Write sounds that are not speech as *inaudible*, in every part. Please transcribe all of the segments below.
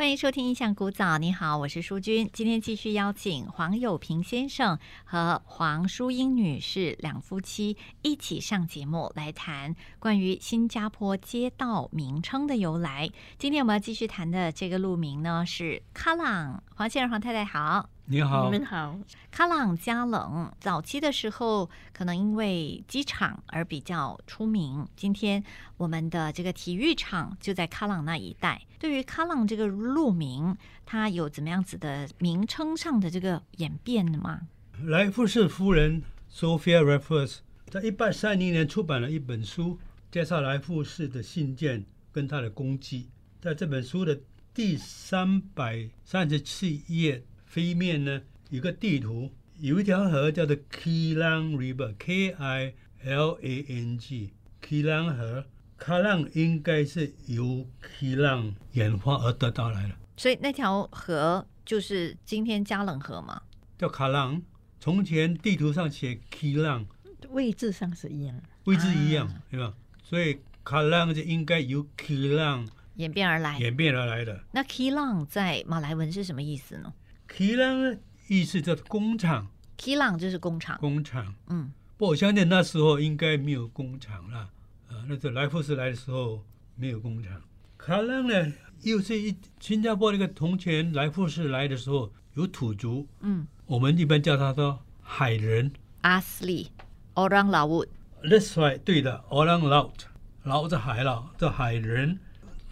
欢迎收听《印象古早》，你好，我是淑君。今天继续邀请黄友平先生和黄淑英女士两夫妻一起上节目来谈关于新加坡街道名称的由来。今天我们要继续谈的这个路名呢是 KALANG。黄先生、黄太太好。你好，你们好，卡朗加冷，早期的时候可能因为机场而比较出名。今天我们的这个体育场就在卡朗那一带。对于卡朗这个路名，它有怎么样子的名称上的这个演变吗？莱富士夫人 Sophia Raffles 在一八三零年出版了一本书，介绍莱富士的信件跟他的功绩。在这本书的第三百三十七页飞面呢，有个地图，有一条河叫做 Kilang River，K I L A N G，Kilang 河。，Kilang 应该是由 Kilang 演化而得到来的，所以那条河就是今天加冷河嘛。叫卡浪。从前地图上写 Kilang。位置上是一样。位置一样，啊对吧？所以卡浪就应该由 Kilang 演变而来。演变而来的。那 Kilang 在马来文是什么意思呢 k 浪呢，意思叫工厂，？Kilang 就是工厂。工厂。嗯，不过我相信那时候应该没有工厂了，啊，那是莱福士来的时候没有工厂。卡朗呢，又是一新加坡那个铜钱来福士来的时候有土族，嗯我们一般叫他说海人。，Asli Orang Laut。That's right，对的，Orang Laut，老着海了，这海人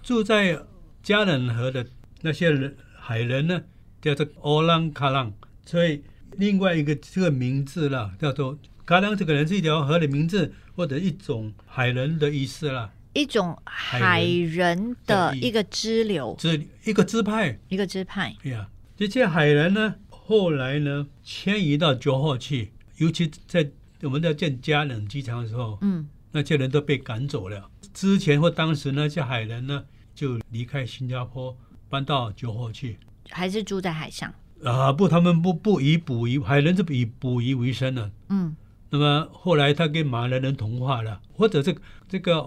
住在加冷河的那些人海人呢，叫做 Orang Kalang，所以另外一个这个名字啦，叫做 Kalang，这个人是一条河的名字或者一种海人的意思啦，一种海人的一个支流，这一个支派一个支派。哎呀。这些海人呢，后来呢迁移到九号去，尤其在我们在建加冷机场的时候，嗯，那些人都被赶走了。之前或当时那些海人呢，就离开新加坡，搬到九号去。还是住在海上。啊，不，他们不不以捕鱼，海人是以捕鱼为生的。嗯，那么后来他跟马来人同化了，或者这这个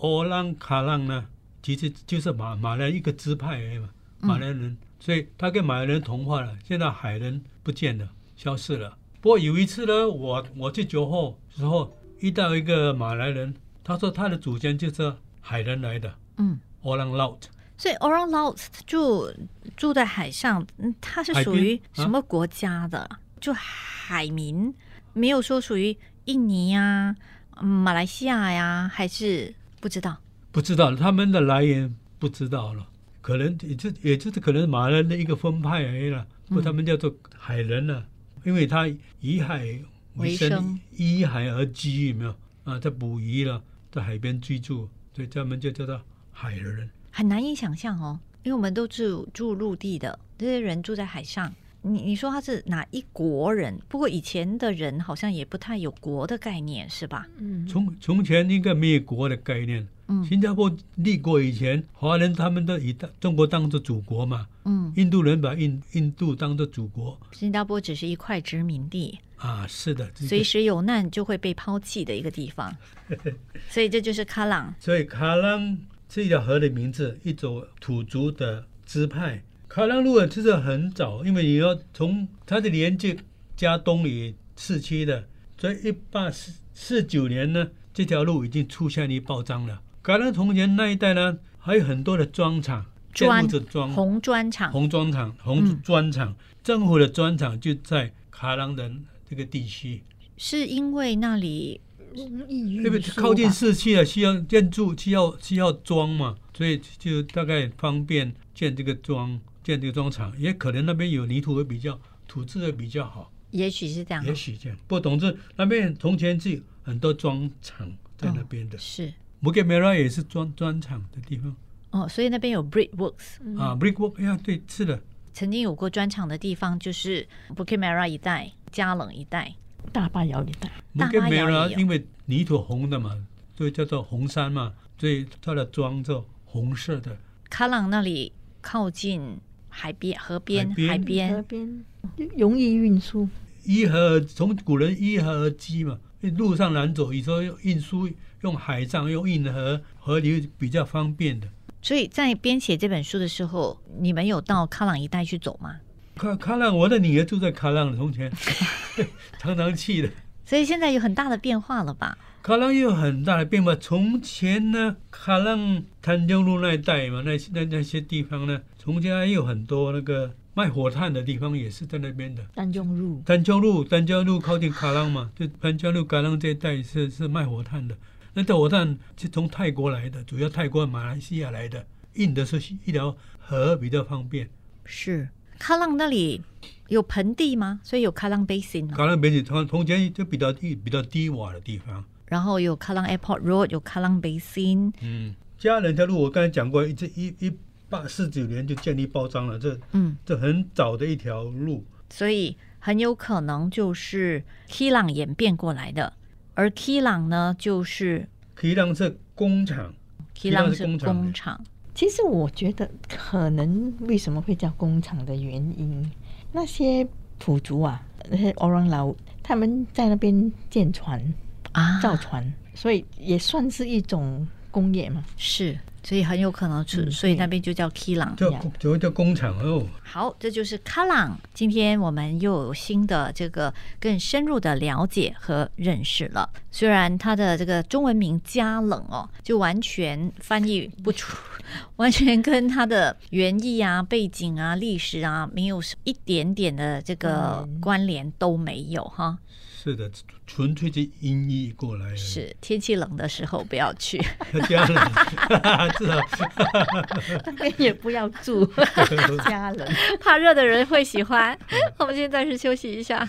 欧浪卡浪呢，其实就是马马来一个支派而已嘛，马来人，所以他跟马来人同化了。现在海人不见了，消失了。不过有一次呢，我我去酒后时候遇到一个马来人，他说他的祖先就是海人来的，嗯，欧浪 Laut。所以 Orang Laut 住住在海上，嗯，它是属于什么国家的？就海民，没有说属于印尼呀、嗯马来西亚呀，还是不知道。不知道他们的来源不知道了，可能也就也就是可能马来人的一个分派而已了，不，他们叫做海人了，因为他以海为生，依海而居，有没有啊？在捕鱼了，在海边居住，所以他们就叫做海人。很难以想象哦，因为我们都住住陆地的，这些人住在海上。你你说他是哪一国人？不过以前的人好像也不太有国的概念，是吧？嗯，从从前应该没有国的概念，嗯。新加坡立国以前，华人他们都以中国当做祖国嘛，嗯，印度人把印印度当做祖国。新加坡只是一块殖民地，啊，是的，这个。随时有难就会被抛弃的一个地方，*laughs* 所以这就是卡朗。所以卡朗是一条河的名字，一种土族的支派。卡朗路其实很早，因为你要从它的连接加东里市区的，所以一八四四九年呢，这条路已经出现了报章了。卡拉从前那一带呢，还有很多的砖厂，砖建筑的砖红砖厂，红砖厂、嗯红砖厂，政府的砖厂就在卡朗的这个地区。是因为那里容易因为运输靠近市区了，需要建筑，需要需要装嘛，所以就大概方便建这个庄，建这个庄厂。也可能那边有泥土会比较，土质会比较好，也许是这样，也许这样。不过总之那边从前是很多庄厂在那边的。是 m u g a m e r a 也是砖砖厂的地方，哦，所以那边有 Brickworks，嗯啊，Brickwork 呀，对，是的，曾经有过砖场的地方就是 Bukit Merah 一带、加冷一带。大巴窑一带，大 Bukit 巴窑 Merah 也有因为泥土红的嘛，所以叫做红山嘛，所以它的妆就红色的。卡朗那里靠近海边、河边、海边海河边，容易运输，依河从古人依河而居嘛，路上难走，你说运输用海上用运河，河流比较方便的。所以在编写这本书的时候，你们有到卡朗一带去走吗？卡卡浪，我的女儿住在卡浪的，从前 *laughs* 常常去的。所以现在有很大的变化了吧？卡浪也有很大的变化。从前呢，卡浪潭江路那一带嘛，那那那些地方呢，从前还有很多那个卖火炭的地方，也是在那边的。丹江路，丹江路，丹江路靠近卡浪嘛，就丹江路、卡浪这一带是是卖火炭的。那这火炭是从泰国来的，主要泰国、马来西亚来的，运的是一条河比较方便。是卡浪那里有盆地吗？所以有卡浪 Basin 哦卡浪边是从从前就比较低、比较低洼的地方。然后有卡浪 Airport Road，有卡浪 Basin，嗯，家人条路我刚才讲过，这一一八四九年就建立包装了，这嗯，这很早的一条路。所以很有可能就是 K 朗演变过来的，而 K 朗呢就是 K 浪是工厂，K 浪朗是工厂，其实我觉得可能为什么会叫工厂的原因，那些土族啊，那些 Orang Laut，他们在那边建船、啊，造船，所以也算是一种工业嘛。是，所以很有可能是，嗯所以那边就叫 K 朗。叫呀就叫工厂哦。好，这就是卡朗。今天我们又有新的这个更深入的了解和认识了。虽然它的这个中文名加冷哦，就完全翻译不出，*laughs* 完全跟它的原意啊、背景啊、历史啊没有一点点的这个嗯关联都没有哈。是的，纯粹是音译过来的。是天气冷的时候不要去。家人，*laughs* 是啊，那边也不要住 *laughs* 家冷。怕热的人会喜欢。*laughs* 我们现在是休息一下。